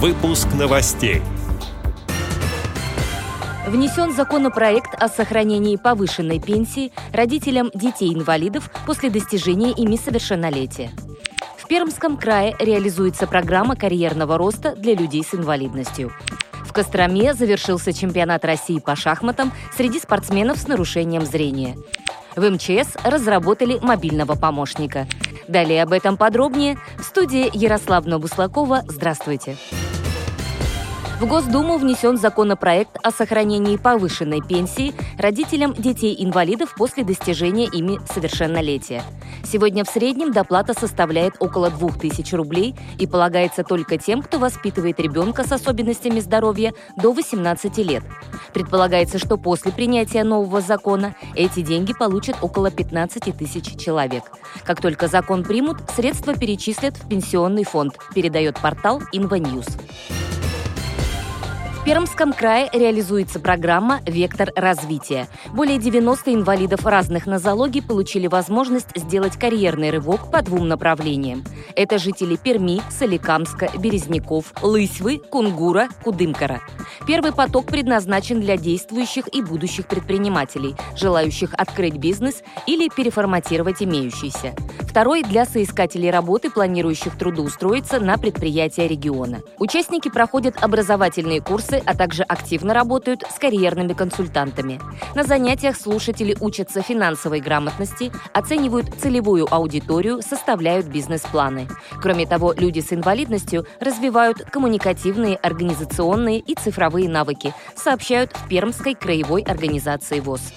Выпуск новостей. Внесен законопроект о сохранении повышенной пенсии родителям детей-инвалидов после достижения ими совершеннолетия. В Пермском крае реализуется программа карьерного роста для людей с инвалидностью. В Костроме завершился чемпионат России по шахматам среди спортсменов с нарушением зрения. В МЧС разработали мобильного помощника. Далее об этом подробнее в студии Ярославна Буслакова. Здравствуйте. Здравствуйте. В Госдуму внесен законопроект о сохранении повышенной пенсии родителям детей-инвалидов после достижения ими совершеннолетия. Сегодня в среднем доплата составляет около 2000 рублей и полагается только тем, кто воспитывает ребенка с особенностями здоровья до 18 лет. Предполагается, что после принятия нового закона эти деньги получат около 15 тысяч человек. Как только закон примут, средства перечислят в пенсионный фонд, передает портал InvaNews. Пермском крае реализуется программа «Вектор развития». Более 90 инвалидов разных нозологий получили возможность сделать карьерный рывок по двум направлениям. Это жители Перми, Соликамска, Березняков, Лысьвы, Кунгура, Кудымкара. Первый поток предназначен для действующих и будущих предпринимателей, желающих открыть бизнес или переформатировать имеющийся. Второй – для соискателей работы, планирующих трудоустроиться на предприятия региона. Участники проходят образовательные курсы а также активно работают с карьерными консультантами. На занятиях слушатели учатся финансовой грамотности, оценивают целевую аудиторию, составляют бизнес-планы. Кроме того, люди с инвалидностью развивают коммуникативные, организационные и цифровые навыки, сообщают в Пермской краевой организации ВОЗ.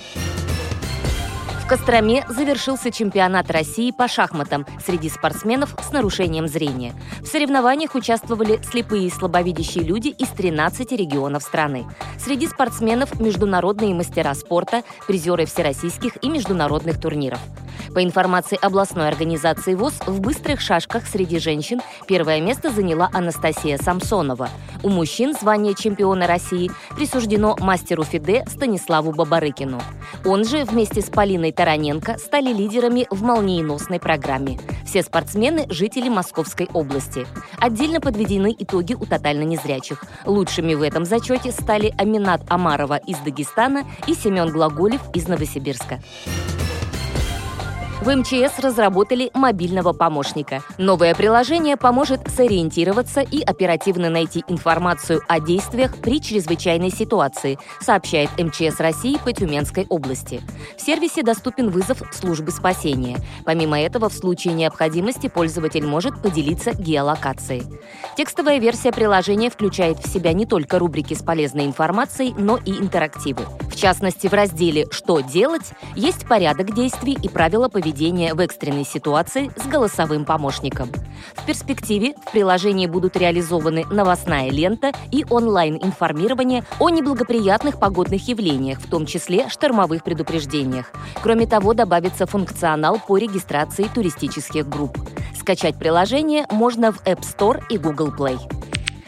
Костроме завершился чемпионат России по шахматам среди спортсменов с нарушением зрения. В соревнованиях участвовали слепые и слабовидящие люди из 13 регионов страны. Среди спортсменов международные мастера спорта, призеры всероссийских и международных турниров. По информации областной организации ВОЗ, в быстрых шашках среди женщин первое место заняла Анастасия Самсонова. У мужчин звание чемпиона России присуждено мастеру ФИДЕ Станиславу Бабарыкину. Он же вместе с Полиной Тараненко стали лидерами в молниеносной программе. Все спортсмены – жители Московской области. Отдельно подведены итоги у тотально незрячих. Лучшими в этом зачете стали Аминат Амарова из Дагестана и Семен Глаголев из Новосибирска. В МЧС разработали мобильного помощника. Новое приложение поможет сориентироваться и оперативно найти информацию о действиях при чрезвычайной ситуации, сообщает МЧС России по Тюменской области. В сервисе доступен вызов службы спасения. Помимо этого, в случае необходимости пользователь может поделиться геолокацией. Текстовая версия приложения включает в себя не только рубрики с полезной информацией, но и интерактивы. Частности, в разделе «Что делать» есть порядок действий и правила поведения в экстренной ситуации с голосовым помощником. В перспективе в приложении будут реализованы новостная лента и онлайн-информирование о неблагоприятных погодных явлениях, в том числе штормовых предупреждениях. Кроме того, добавится функционал по регистрации туристических групп. Скачать приложение можно в App Store и Google Play.